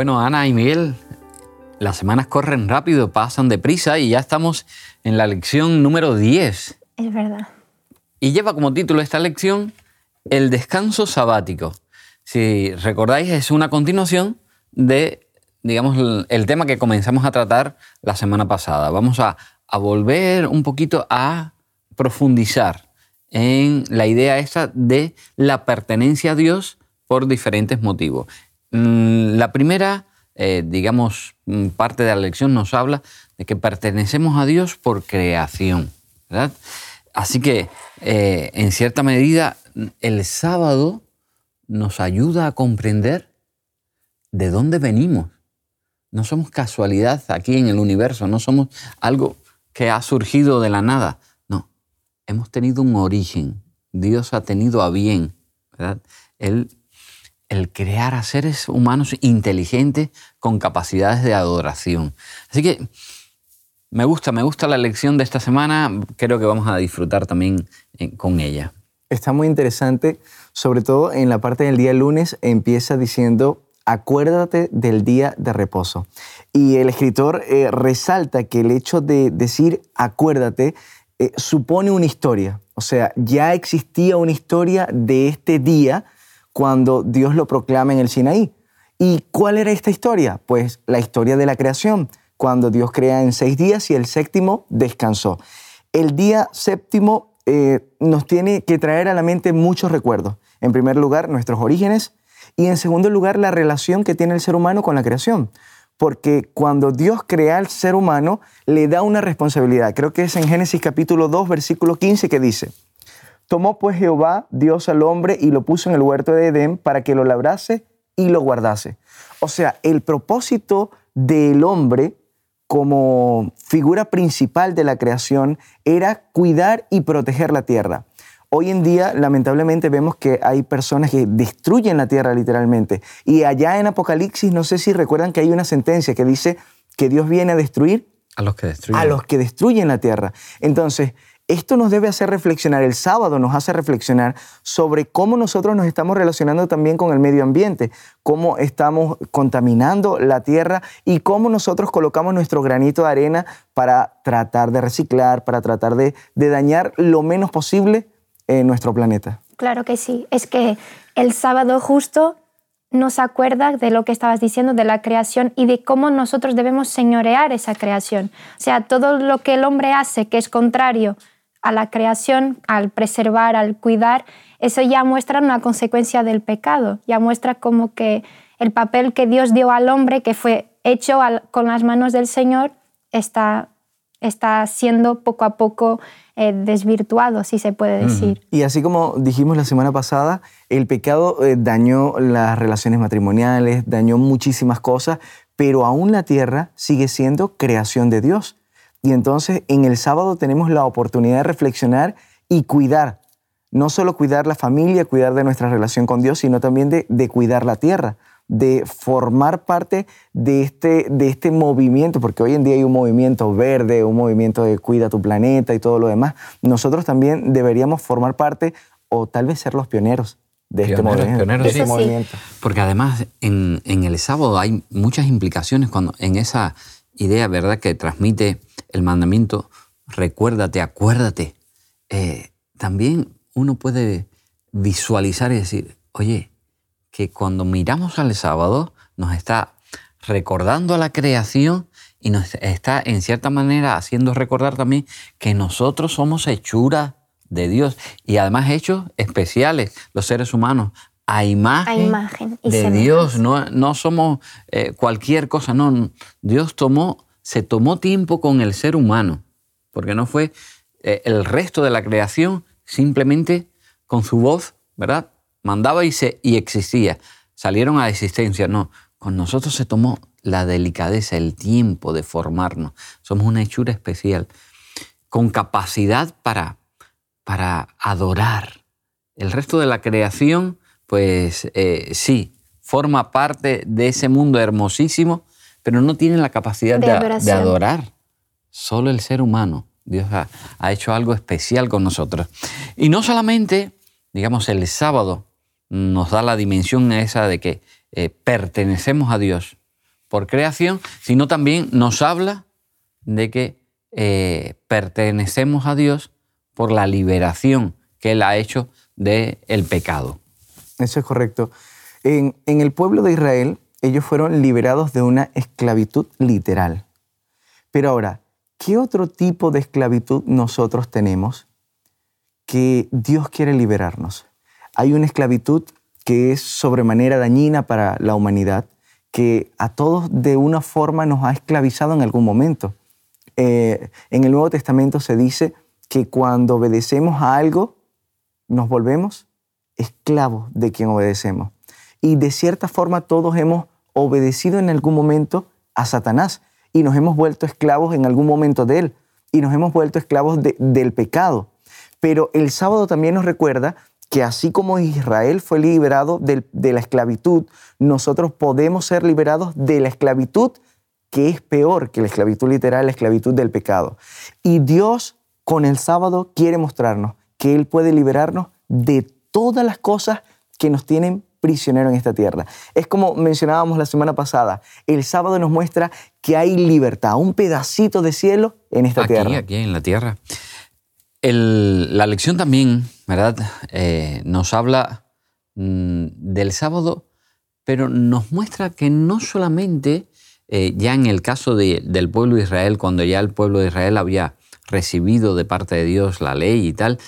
Bueno, Ana y Miguel, las semanas corren rápido, pasan deprisa y ya estamos en la lección número 10. Es verdad. Y lleva como título esta lección El descanso sabático. Si recordáis, es una continuación de, digamos, el, tema que comenzamos a tratar la semana pasada. Vamos a, a volver un poquito a profundizar en la idea esta de la pertenencia a Dios por diferentes motivos. Mm, la primera, eh, digamos, mm, parte de la lección nos habla de que pertenecemos a Dios por creación, ¿verdad? Así que, eh, en cierta medida, el sábado nos ayuda a comprender de dónde venimos. No somos casualidad aquí en el universo, no somos algo que ha surgido de la nada. No, hemos tenido un origen. Dios ha tenido a bien, ¿verdad? Él el crear a seres humanos inteligentes con capacidades de adoración. Así que me gusta, me gusta la lección de esta semana, creo que vamos a disfrutar también eh, con ella. Está muy interesante, sobre todo en la parte del día lunes empieza diciendo, acuérdate del día de reposo. Y el escritor eh, resalta que el hecho de decir acuérdate eh, supone una historia, o sea, ya existía una historia de este día, cuando Dios lo proclama en el Sinaí. ¿Y cuál era esta historia? Pues la historia de la creación, cuando Dios crea en seis días y el séptimo descansó. El día séptimo eh, nos tiene que traer a la mente muchos recuerdos. En primer lugar, nuestros orígenes y en segundo lugar, la relación que tiene el ser humano con la creación. Porque cuando Dios crea al ser humano, le da una responsabilidad. Creo que es en Génesis capítulo 2, versículo 15 que dice, Tomó pues Jehová, Dios al hombre, y lo puso en el huerto de Edén para que lo labrase y lo guardase. O sea, el propósito del hombre como figura principal de la creación era cuidar y proteger la tierra. Hoy en día, lamentablemente, vemos que hay personas que destruyen la tierra literalmente. Y allá en Apocalipsis, no sé si recuerdan que hay una sentencia que dice que Dios viene a destruir a los que destruyen, a los que destruyen la tierra. Entonces, esto nos debe hacer reflexionar, el sábado nos hace reflexionar sobre cómo nosotros nos estamos relacionando también con el medio ambiente, cómo estamos contaminando la tierra y cómo nosotros colocamos nuestro granito de arena para tratar de reciclar, para tratar de, dañar lo menos posible en nuestro planeta. Claro que sí, es que el sábado justo nos acuerda de lo que estabas diciendo, de la creación y de cómo nosotros debemos señorear esa creación. O sea, todo lo que el hombre hace que es contrario a la creación, al preservar, al cuidar, eso ya muestra una consecuencia del pecado, ya muestra como que el papel que Dios dio al hombre, que fue hecho con las manos del Señor, está, está siendo poco a poco eh, desvirtuado, si se puede decir. Y así como dijimos la semana pasada, el pecado eh, dañó las relaciones matrimoniales, dañó muchísimas cosas, pero aún la tierra sigue siendo creación de Dios. Y entonces en el sábado tenemos la oportunidad de reflexionar y cuidar. No solo cuidar la familia, cuidar de nuestra relación con Dios, sino también de, cuidar la tierra, de formar parte de este, de este movimiento, porque hoy en día hay un movimiento verde, un movimiento de cuida tu planeta y todo lo demás. Nosotros también deberíamos formar parte o tal vez ser los pioneros de este movimiento. movimiento. Porque además en, en, el sábado hay muchas implicaciones cuando en esa idea, ¿verdad?, que transmite el mandamiento, recuérdate, acuérdate. Eh, también uno puede visualizar y decir, oye, que cuando miramos al sábado nos está recordando a la creación y nos está en cierta manera haciendo recordar también que nosotros somos hechuras de Dios y además hechos especiales, los seres humanos, a imagen, de Dios, no, no somos eh, cualquier cosa, no, Dios tomó se tomó tiempo con el ser humano, porque no fue eh, el resto de la creación simplemente con su voz, ¿verdad? Mandaba y, se, y existía. Salieron a existencia, no. Con nosotros se tomó la delicadeza, el tiempo de formarnos. Somos una hechura especial, con capacidad para, para adorar. El resto de la creación, pues eh, sí, forma parte de ese mundo hermosísimo pero no tienen la capacidad de, adorar. Solo el ser humano. Dios ha, hecho algo especial con nosotros. Y no solamente, digamos, el sábado nos da la dimensión esa de que eh, pertenecemos a Dios, por creación, sino también nos habla de que eh, pertenecemos a Dios por la liberación que Él ha hecho del el pecado. Eso es correcto. En, en el pueblo de Israel, ellos fueron liberados de una esclavitud literal. Pero ahora, ¿qué otro tipo de esclavitud nosotros tenemos que Dios quiere liberarnos? Hay una esclavitud que es sobremanera dañina para la humanidad, que a todos de una forma nos ha esclavizado en algún momento. Eh, en el Nuevo Testamento se dice que cuando obedecemos a algo, nos volvemos esclavos de quien obedecemos. Y de cierta forma todos hemos obedecido en algún momento a Satanás y nos hemos vuelto esclavos en algún momento de él y nos hemos vuelto esclavos del pecado. Pero el sábado también nos recuerda que así como Israel fue liberado de, de la esclavitud, nosotros podemos ser liberados de la esclavitud que es peor que la esclavitud literal, la esclavitud del pecado. Y Dios con el sábado quiere mostrarnos que Él puede liberarnos de todas las cosas que nos tienen prisioneros en esta tierra. Es como mencionábamos la semana pasada, el sábado nos muestra que hay libertad, un pedacito de cielo en esta tierra. Aquí, en la tierra. la lección también, ¿verdad? Eh, nos habla mm, del sábado, pero nos muestra que no solamente eh, ya en el caso del pueblo de Israel, cuando ya el pueblo de Israel había recibido de parte de Dios la ley y tal,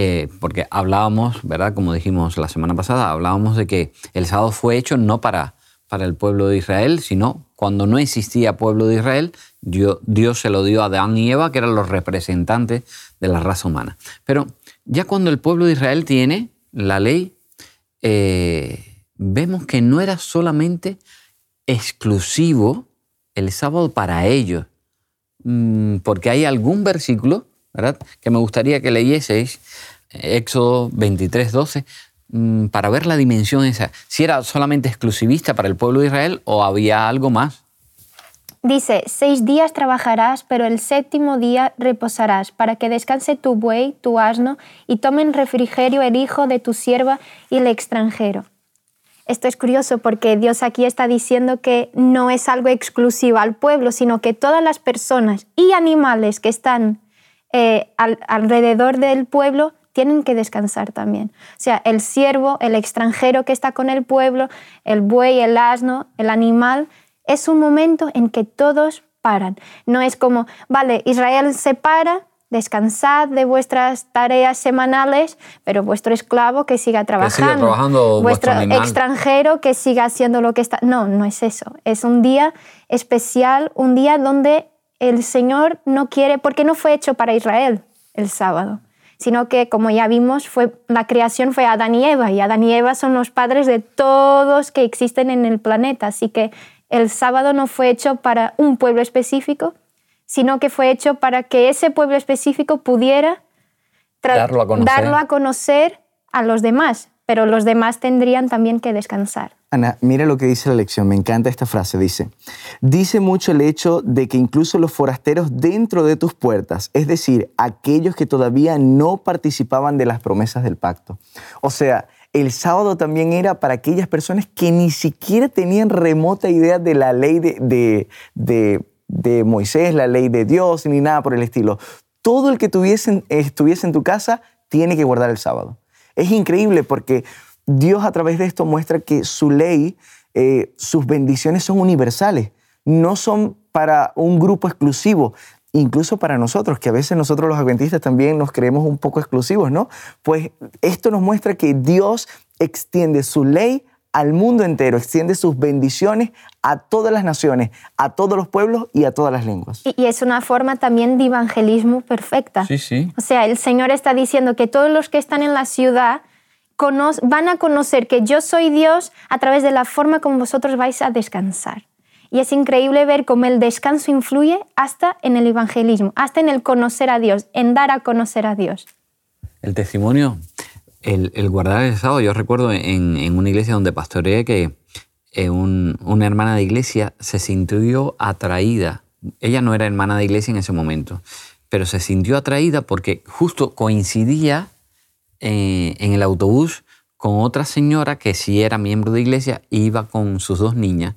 eh, porque hablábamos, ¿verdad? Como dijimos la semana pasada, hablábamos de que el sábado fue hecho no para, para el pueblo de Israel, sino cuando no existía pueblo de Israel, Dios, se lo dio a Adán y Eva, que eran los representantes de la raza humana. Pero ya cuando el pueblo de Israel tiene la ley, eh, vemos que no era solamente exclusivo el sábado para ellos, mm, porque hay algún versículo, que me gustaría que leyeseis, Éxodo 23, 12, mm, para ver la dimensión esa, si era solamente exclusivista para el pueblo de Israel o había algo más. Dice, seis días trabajarás, pero el séptimo día reposarás, para que descanse tu buey, tu asno, y tomen refrigerio el hijo de tu sierva y el extranjero. Esto es curioso porque Dios aquí está diciendo que no es algo exclusivo al pueblo, sino que todas las personas y animales que están eh, alrededor del pueblo tienen que descansar también. O sea, el siervo, el extranjero que está con el pueblo, el buey, el asno, el animal, es un momento en que todos paran. No es como, vale, Israel se para, descansad de vuestras tareas semanales, pero vuestro esclavo que siga trabajando, vuestro extranjero que siga haciendo lo que está. No, no es eso. Es un día especial, un día donde el Señor no quiere, porque no fue hecho para Israel el sábado, sino que, como ya vimos, fue, la creación fue Adán y Eva, y Adán y Eva son los padres de todos que existen en el planeta. Así que el sábado no fue hecho para un pueblo específico, sino que fue hecho para que ese pueblo específico pudiera darlo a, conocer. a los demás, pero los demás tendrían también que descansar. Ana, mira lo que dice la lección, me encanta esta frase, dice, dice mucho el hecho de que incluso los forasteros dentro de tus puertas, es decir, aquellos que todavía no participaban de las promesas del pacto. O sea, el sábado también era para aquellas personas que ni siquiera tenían remota idea de la ley de, de de Moisés, la ley de Dios, ni nada por el estilo. Todo el que tuviese, estuviese en tu casa tiene que guardar el sábado. Es increíble porque Dios a través de esto muestra que su ley, eh, sus bendiciones son universales, no son para un grupo exclusivo, incluso para nosotros, que a veces nosotros los adventistas también nos creemos un poco exclusivos, ¿no? Pues esto nos muestra que Dios extiende su ley al mundo entero, extiende sus bendiciones a todas las naciones, a todos los pueblos y a todas las lenguas. Y, es una forma también de evangelismo perfecta. Sí, sí. O sea, el Señor está diciendo que todos los que están en la ciudad van a conocer que yo soy Dios a través de la forma como vosotros vais a descansar. Y es increíble ver cómo el descanso influye hasta en el evangelismo, hasta en el conocer a Dios, en dar a conocer a Dios. El testimonio el, guardar el sábado, yo recuerdo en, una iglesia donde pastoreé que eh, una hermana de iglesia se sintió atraída. Ella no era hermana de iglesia en ese momento, pero se sintió atraída porque justo coincidía eh, en el autobús con otra señora que sí era miembro de iglesia, iba con sus dos niñas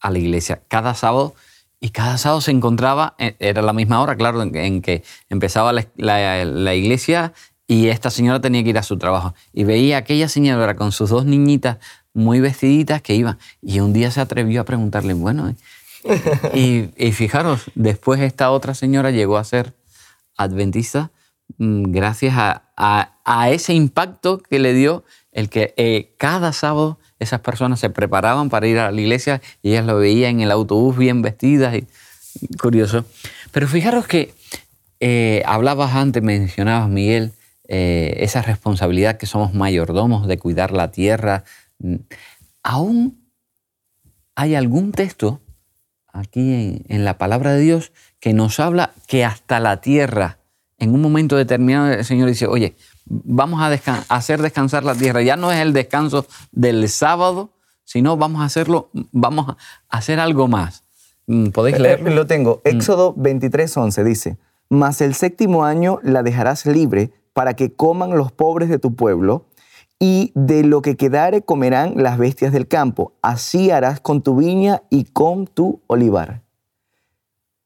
a la iglesia cada sábado y cada sábado se encontraba, eh, era la misma hora, claro, en, que empezaba la, iglesia y esta señora tenía que ir a su trabajo. Y veía a aquella señora con sus dos niñitas muy vestiditas que iban. Y un día se atrevió a preguntarle, bueno, y, y fijaros, después esta otra señora llegó a ser adventista mm, gracias a, ese impacto que le dio el que eh, cada sábado esas personas se preparaban para ir a la iglesia y ellas lo veían en el autobús bien vestidas y curioso. Pero fijaros que eh, hablabas antes, mencionabas Miguel, eh, esa responsabilidad que somos mayordomos de cuidar la tierra. Aún hay algún texto aquí en, la palabra de Dios que nos habla que hasta la tierra, en un momento determinado, el Señor dice, oye, vamos a, hacer descansar la tierra. Ya no es el descanso del sábado, sino vamos a hacerlo, vamos a hacer algo más. Mm, ¿Podéis eh, leerlo? Lo tengo. Mm. Éxodo 23, 11 dice, mas el séptimo año la dejarás libre para que coman los pobres de tu pueblo, y de lo que quedare comerán las bestias del campo. Así harás con tu viña y con tu olivar.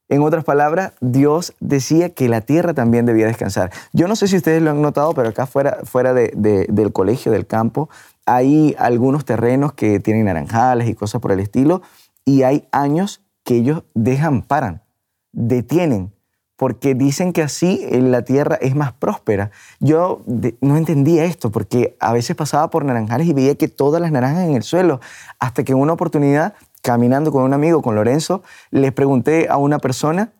En otras palabras, Dios decía que la tierra también debía descansar. Yo no sé si ustedes lo han notado, pero acá fuera, fuera del colegio, del campo, hay algunos terrenos que tienen naranjales y cosas por el estilo, y hay años que ellos dejan, paran, detienen, porque dicen que así la tierra es más próspera. Yo no entendía esto, porque a veces pasaba por naranjales y veía que todas las naranjas en el suelo, hasta que en una oportunidad caminando con un amigo, con Lorenzo, le pregunté a una persona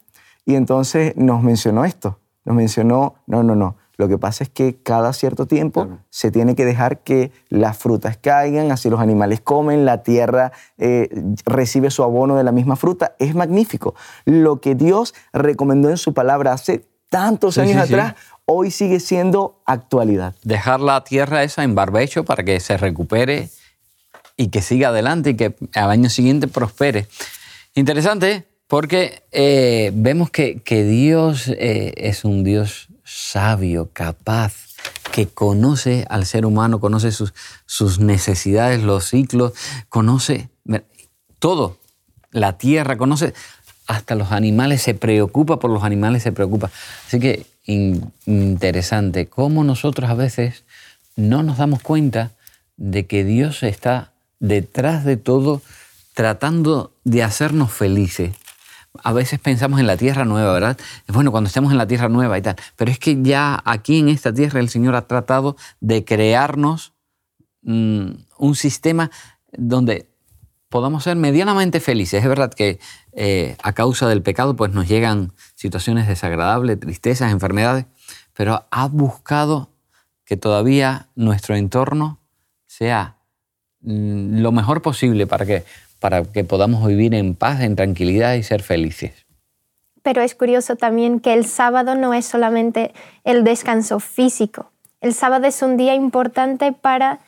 y entonces nos mencionó esto. Nos mencionó, no, no, no. Lo que pasa es que cada cierto tiempo se tiene que dejar que las frutas caigan, así los animales comen, la tierra eh, recibe su abono de la misma fruta. Es magnífico. Lo que Dios recomendó en su palabra hace tantos años atrás, hoy sigue siendo actualidad. Dejar la tierra esa en barbecho para que se recupere y que siga adelante y que al año siguiente prospere. Interesante porque eh, vemos que, Dios eh, es un Dios sabio, capaz, que conoce al ser humano, conoce sus, sus necesidades, los ciclos, conoce todo, la tierra, conoce hasta los animales, se preocupa por los animales, se preocupa. Así que interesante cómo nosotros a veces no nos damos cuenta de que Dios está detrás de todo tratando de hacernos felices. A veces pensamos en la tierra nueva, ¿verdad? Bueno, cuando estemos en la tierra nueva y tal. Pero es que ya aquí en esta tierra el Señor ha tratado de crearnos mm, un sistema donde podamos ser medianamente felices. Es verdad que eh, a causa del pecado pues nos llegan situaciones desagradables, tristezas, enfermedades, pero ha buscado que todavía nuestro entorno sea Mm, lo mejor posible para que, para que podamos vivir en paz, en tranquilidad y ser felices. Pero es curioso también que el sábado no es solamente el descanso físico. El sábado es un día importante para,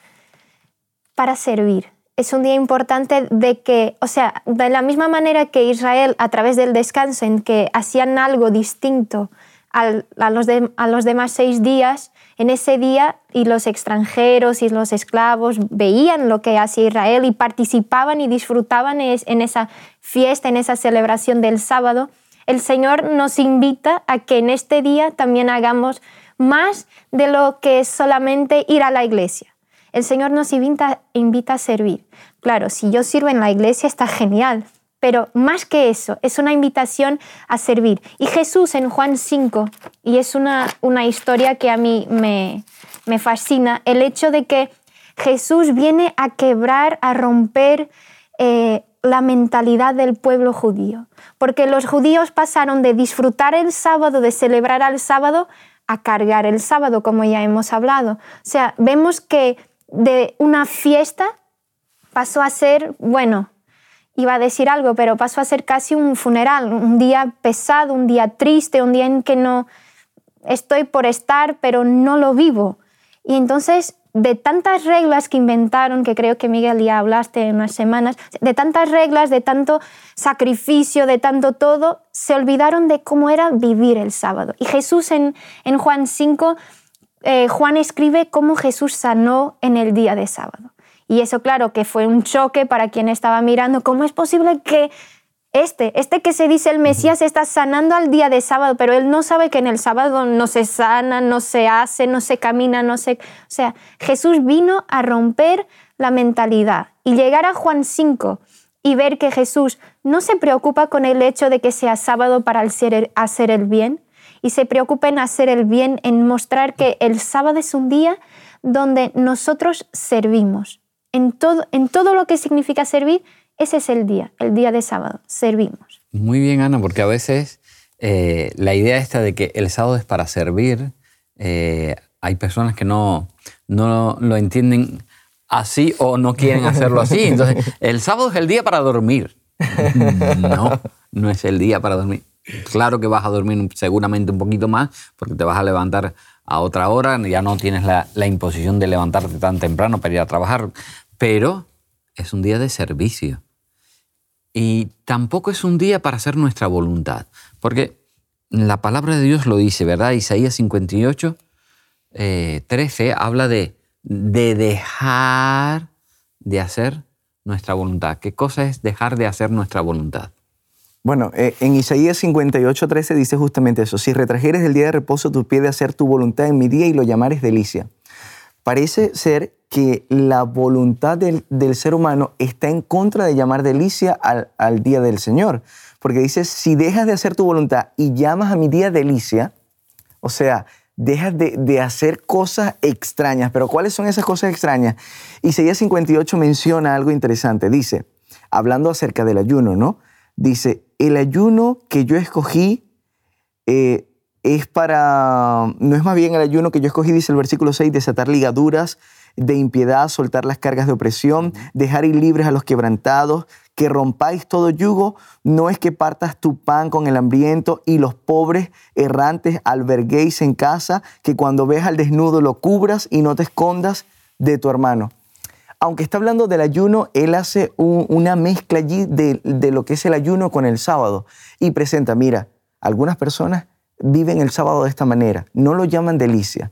para servir. Es un día importante de que, o sea, de la misma manera que Israel, a través del descanso, en que hacían algo distinto a, los a los demás seis días, en ese día y los extranjeros y los esclavos veían lo que hacía Israel y participaban y disfrutaban en esa fiesta, en esa celebración del sábado, el Señor nos invita a que en este día también hagamos más de lo que es solamente ir a la iglesia. El Señor nos invita, invita a servir. Claro, si yo sirvo en la iglesia está genial, pero más que eso, es una invitación a servir. Y Jesús en Juan 5, y es una, una historia que a mí me, me fascina, el hecho de que Jesús viene a quebrar, a romper eh, la mentalidad del pueblo judío. Porque los judíos pasaron de disfrutar el sábado, de celebrar al sábado, a cargar el sábado, como ya hemos hablado. O sea, vemos que de una fiesta pasó a ser, bueno, iba a decir algo, pero pasó a ser casi un funeral, un día pesado, un día triste, un día en que no estoy por estar, pero no lo vivo. Y entonces, de tantas reglas que inventaron, que creo que Miguel ya hablaste en unas semanas, de tantas reglas, de tanto sacrificio, de tanto todo, se olvidaron de cómo era vivir el sábado. Y Jesús en, Juan 5, eh, Juan escribe cómo Jesús sanó en el día de sábado. Y eso, claro, que fue un choque para quien estaba mirando. ¿Cómo es posible que este, este que se dice el Mesías está sanando al día de sábado, pero él no sabe que en el sábado no se sana, no se hace, no se camina, no se... O sea, Jesús vino a romper la mentalidad y llegar a Juan 5 y ver que Jesús no se preocupa con el hecho de que sea sábado para hacer el bien y se preocupa en hacer el bien, en mostrar que el sábado es un día donde nosotros servimos. En todo, en todo lo que significa servir, ese es el día, el día de sábado, servimos. Muy bien, Ana, porque a veces eh, la idea esta de que el sábado es para servir, eh, hay personas que no, no lo entienden así o no quieren hacerlo así. Entonces, el sábado es el día para dormir. No, no es el día para dormir. Claro que vas a dormir seguramente un poquito más porque te vas a levantar a otra hora, ya no tienes la, la imposición de levantarte tan temprano para ir a trabajar, pero es un día de servicio. Y tampoco es un día para hacer nuestra voluntad, porque la palabra de Dios lo dice, ¿verdad? Isaías 58, 13 eh, habla de, de dejar de hacer nuestra voluntad. ¿Qué cosa es dejar de hacer nuestra voluntad? Bueno, eh, en Isaías 58, 13 dice justamente eso. Si retrajeres el día de reposo tu pie de hacer tu voluntad en mi día y lo llamares delicia. Parece ser que la voluntad del, ser humano está en contra de llamar delicia al, día del Señor. Porque dice, si dejas de hacer tu voluntad y llamas a mi día delicia, o sea, dejas de, hacer cosas extrañas. Pero ¿cuáles son esas cosas extrañas? Isaías 58 menciona algo interesante. Dice, hablando acerca del ayuno, ¿no? Dice, el ayuno que yo escogí eh, es para, no es más bien el ayuno que yo escogí, dice el versículo 6, desatar ligaduras, de impiedad, soltar las cargas de opresión, dejar ir libres a los quebrantados, que rompáis todo yugo, no es que partas tu pan con el hambriento y los pobres errantes alberguéis en casa, que cuando ves al desnudo lo cubras y no te escondas de tu hermano. Aunque está hablando del ayuno, él hace una mezcla allí de, de lo que es el ayuno con el sábado y presenta, mira, algunas personas viven el sábado de esta manera, no lo llaman delicia,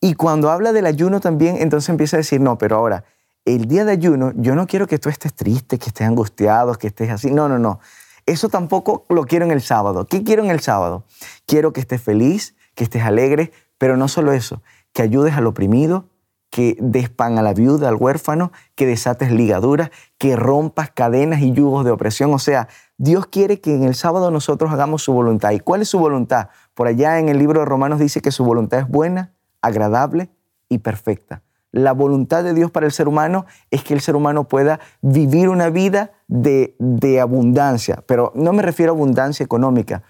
y cuando habla del ayuno también, entonces empieza a decir, no, pero ahora, el día de ayuno, yo no quiero que tú estés triste, que estés angustiado, que estés así. No, no, no. Eso tampoco lo quiero en el sábado. ¿Qué quiero en el sábado? Quiero que estés feliz, que estés alegre, pero no solo eso, que ayudes al oprimido, que des pan a la viuda, al huérfano, que desates ligaduras, que rompas cadenas y yugos de opresión. O sea, Dios quiere que en el sábado nosotros hagamos su voluntad. ¿Y cuál es su voluntad? Por allá en el libro de Romanos dice que su voluntad es buena, agradable y perfecta. La voluntad de Dios para el ser humano es que el ser humano pueda vivir una vida de, abundancia, pero no me refiero a abundancia económica,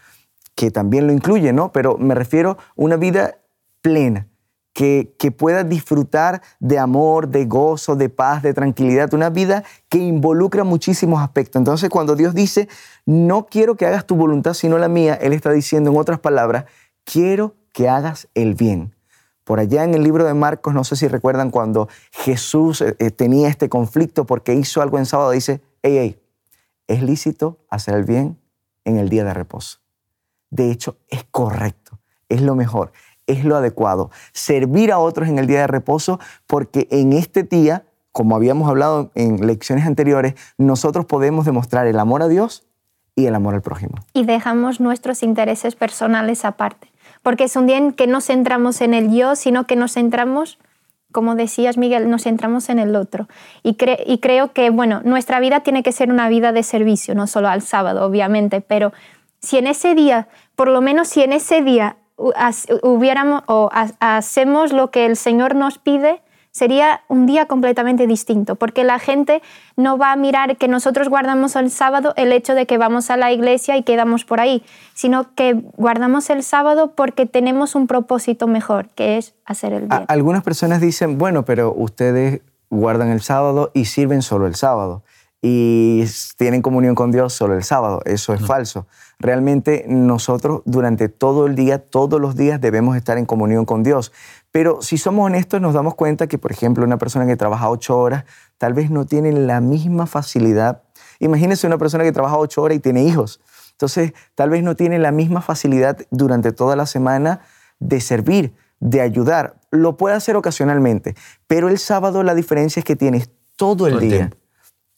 que también lo incluye, ¿no? Pero me refiero a una vida plena, que, que, pueda disfrutar de amor, de gozo, de paz, de tranquilidad, una vida que involucra muchísimos aspectos. Entonces, cuando Dios dice, no quiero que hagas tu voluntad sino la mía, Él está diciendo en otras palabras, quiero que hagas el bien. Por allá en el libro de Marcos, no sé si recuerdan cuando Jesús eh, eh, tenía este conflicto porque hizo algo en sábado, dice, hey, hey, es lícito hacer el bien en el día de reposo. De hecho, es correcto, es lo mejor, es lo adecuado. Servir a otros en el día de reposo porque en este día, como habíamos hablado en lecciones anteriores, nosotros podemos demostrar el amor a Dios y el amor al prójimo. Y dejamos nuestros intereses personales aparte porque es un día en que no centramos en el yo, sino que nos centramos, como decías Miguel, nos centramos en el otro. Y, y creo que, bueno, nuestra vida tiene que ser una vida de servicio, no solo al sábado, obviamente, pero si en ese día, por lo menos si en ese día hubiéramos o hacemos lo que el Señor nos pide, sería un día completamente distinto, porque la gente no va a mirar que nosotros guardamos el sábado el hecho de que vamos a la iglesia y quedamos por ahí, sino que guardamos el sábado porque tenemos un propósito mejor, que es hacer el bien. Algunas personas dicen, bueno, pero ustedes guardan el sábado y sirven solo el sábado y tienen comunión con Dios solo el sábado. Eso es falso. Realmente nosotros durante todo el día, todos los días debemos estar en comunión con Dios. Pero si somos honestos, nos damos cuenta que, por ejemplo, una persona que trabaja ocho horas tal vez no tiene la misma facilidad. Imagínense una persona que trabaja ocho horas y tiene hijos. Entonces, tal vez no tiene la misma facilidad durante toda la semana de servir, de ayudar. Lo puede hacer ocasionalmente, pero el sábado la diferencia es que tienes todo el día.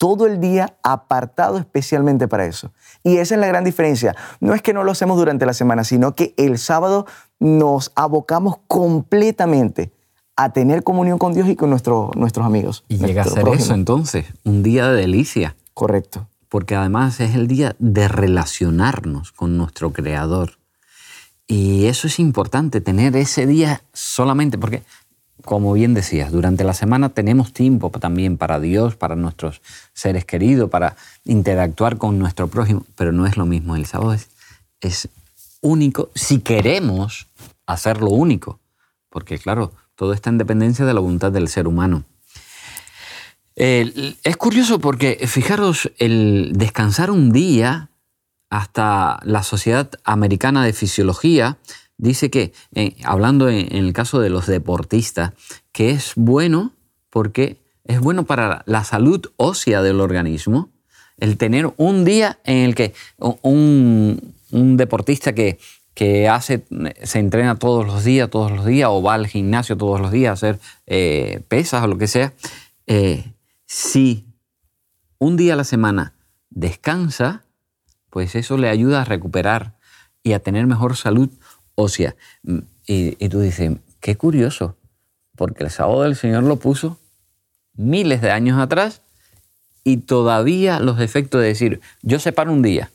Todo el día apartado especialmente para eso. Y esa es la gran diferencia. No es que no lo hacemos durante la semana, sino que el sábado nos abocamos completamente a tener comunión con Dios y con nuestros amigos. Y llega a ser eso entonces, un día de delicia. Correcto. Porque además es el día de relacionarnos con nuestro Creador. Y eso es importante, tener ese día solamente, porque como bien decías, durante la semana tenemos tiempo también para Dios, para nuestros seres queridos, para interactuar con nuestro prójimo, pero no es lo mismo. El sábado es, único si queremos hacerlo único, porque claro, todo está en dependencia de la voluntad del ser humano. es curioso porque, fijaros, el descansar un día, hasta la Sociedad Americana de Fisiología dice que, eh, hablando en, el caso de los deportistas, que es bueno porque es bueno para la salud ósea del organismo el tener un día en el que un, deportista que, hace, se entrena todos los días, todos los días, o va al gimnasio todos los días a hacer eh, pesas o lo que sea, eh, si un día a la semana descansa, pues eso le ayuda a recuperar y a tener mejor salud ósea. Mm, y, tú dices, qué curioso, porque el sábado del Señor lo puso miles de años atrás y todavía los efectos de decir, yo separo un día.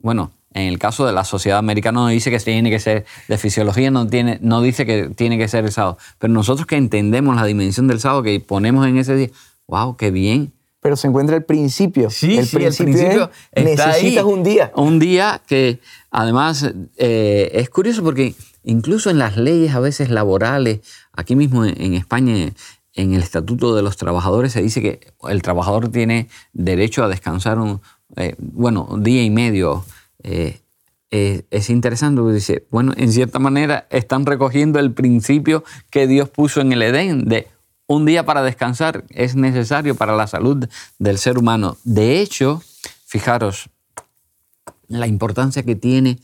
Bueno, en el caso de la sociedad americana no dice que tiene que ser de fisiología, no, tiene, no dice que tiene que ser el sábado. Pero nosotros que entendemos la dimensión del sábado que ponemos en ese día, wow, qué bien. Pero se encuentra el principio. Sí, el, principio, necesitas un día. Un día que Además, eh, es curioso porque incluso en las leyes a veces laborales, aquí mismo en, España, en el Estatuto de los Trabajadores se dice que el trabajador tiene derecho a descansar un, eh, bueno, día y medio. Eh, es interesante porque dice, bueno, en cierta manera están recogiendo el principio que Dios puso en el Edén de un día para descansar es necesario para la salud del ser humano. De hecho, fijaros, la importancia que tiene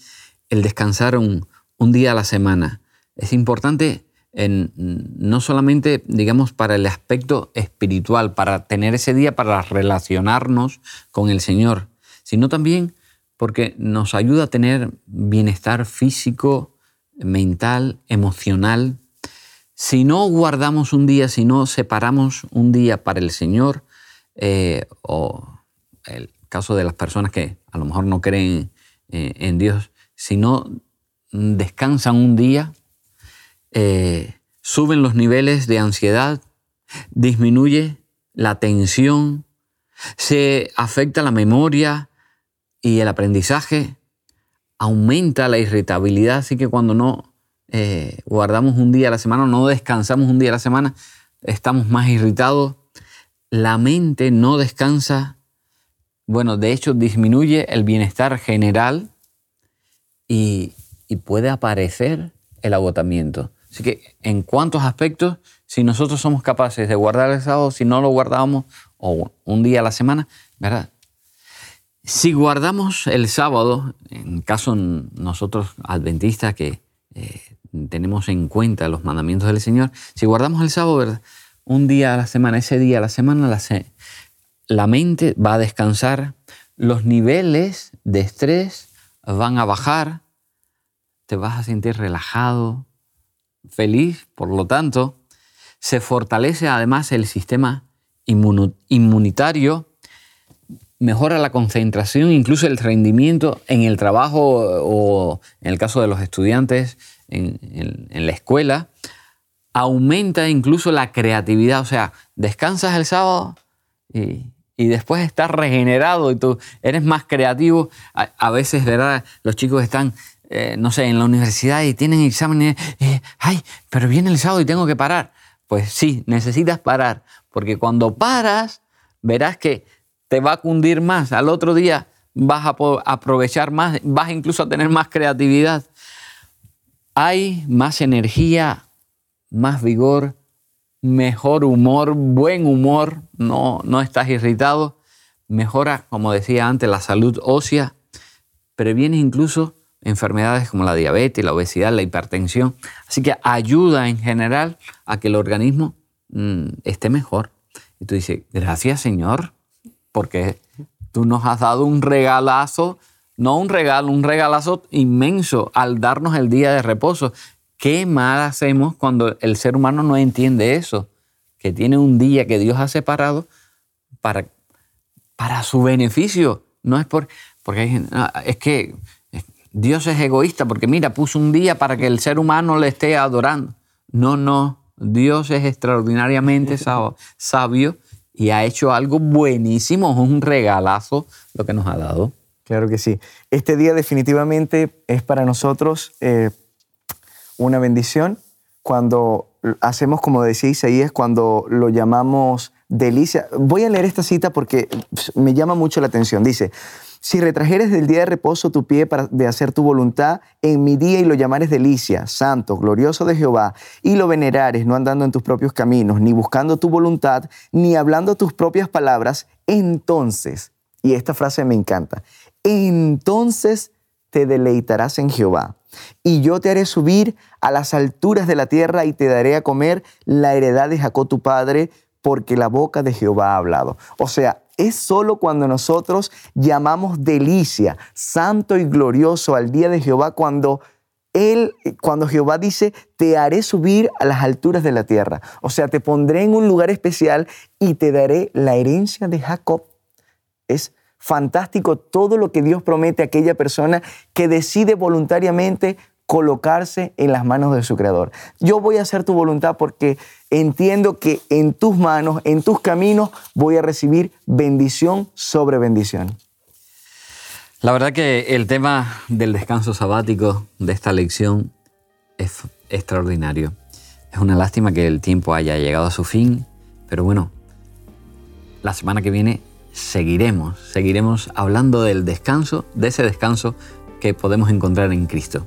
el descansar un, día a la semana. Es importante no solamente, digamos, para el aspecto espiritual, para tener ese día para relacionarnos con el Señor, sino también porque nos ayuda a tener bienestar físico, mental, emocional. Si no guardamos un día, si no separamos un día para el Señor, eh, o el caso de las personas que a lo mejor no creen eh, en Dios, sino descansan un día, eh, suben los niveles de ansiedad, disminuye la tensión, se afecta la memoria y el aprendizaje, aumenta la irritabilidad, así que cuando no eh, guardamos un día a la semana, no descansamos un día a la semana, estamos más irritados, la mente no descansa bueno, de hecho disminuye el bienestar general y, puede aparecer el agotamiento. Así que en cuántos aspectos, si nosotros somos capaces de guardar el sábado, si no lo guardamos o un día a la semana, ¿verdad? Si guardamos el sábado, en caso nosotros adventistas que eh, tenemos en cuenta los mandamientos del Señor, si guardamos el sábado, un día a la semana, ese día a la semana, la, la mente va a descansar, los niveles de estrés van a bajar, te vas a sentir relajado, feliz, por lo tanto, se fortalece además el sistema inmunitario, mejora la concentración, incluso el rendimiento en el trabajo o en el caso de los estudiantes en, la escuela, aumenta incluso la creatividad, o sea, descansas el sábado y, después estás regenerado y tú eres más creativo. A, veces, ¿verdad? Los chicos están, eh, no sé, en la universidad y tienen exámenes, eh, ay, pero viene el sábado y tengo que parar. Pues sí, necesitas parar, porque cuando paras, verás que te va a cundir más. Al otro día vas a aprovechar más, vas incluso a tener más creatividad. Hay más energía, más vigor, mejor humor, buen humor, no, no estás irritado, mejora, como decía antes, la salud ósea, previene incluso enfermedades como la diabetes, la obesidad, la hipertensión. Así que ayuda en general a que el organismo mm, esté mejor. Y tú dices, gracias Señor, porque tú nos has dado un regalazo, no un regalo, un regalazo inmenso al darnos el día de reposo. ¿Qué mal hacemos cuando el ser humano no entiende eso? Que tiene un día que Dios ha separado para, para su beneficio. No es por, porque es que Dios es egoísta, porque mira, puso un día para que el ser humano le esté adorando. No, no, Dios es extraordinariamente sabio y ha hecho algo buenísimo, es un regalazo lo que nos ha dado. Claro que sí. Este día definitivamente es para nosotros eh, una bendición cuando hacemos, como decía Isaías, cuando lo llamamos delicia. Voy a leer esta cita porque me llama mucho la atención. Dice, si retrajeres del día de reposo tu pie para de hacer tu voluntad en mi día y lo llamares delicia, santo, glorioso de Jehová, y lo venerares, no andando en tus propios caminos, ni buscando tu voluntad, ni hablando tus propias palabras, entonces, y esta frase me encanta, entonces te deleitarás en Jehová y yo te haré subir a las alturas de la tierra y te daré a comer la heredad de Jacob tu padre, porque la boca de Jehová ha hablado. O sea, es solo cuando nosotros llamamos delicia, santo y glorioso al día de Jehová, cuando él, cuando Jehová dice, te haré subir a las alturas de la tierra. O sea, te pondré en un lugar especial y te daré la herencia de Jacob. Es fantástico todo lo que Dios promete a aquella persona que decide voluntariamente colocarse en las manos de su Creador. Yo voy a hacer tu voluntad porque entiendo que en tus manos, en tus caminos, voy a recibir bendición sobre bendición. La verdad que el tema del descanso sabático de esta lección es extraordinario. Es una lástima que el tiempo haya llegado a su fin, pero bueno, la semana que viene seguiremos, seguiremos hablando del descanso, de ese descanso que podemos encontrar en Cristo.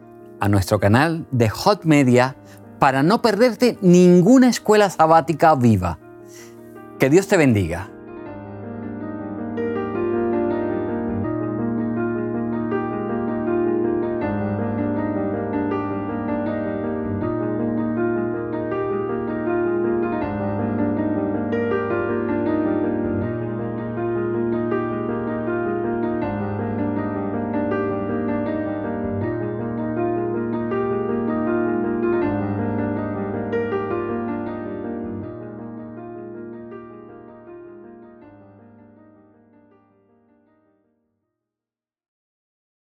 a nuestro canal de Hot Media para no perderte ninguna escuela sabática viva. Que Dios te bendiga.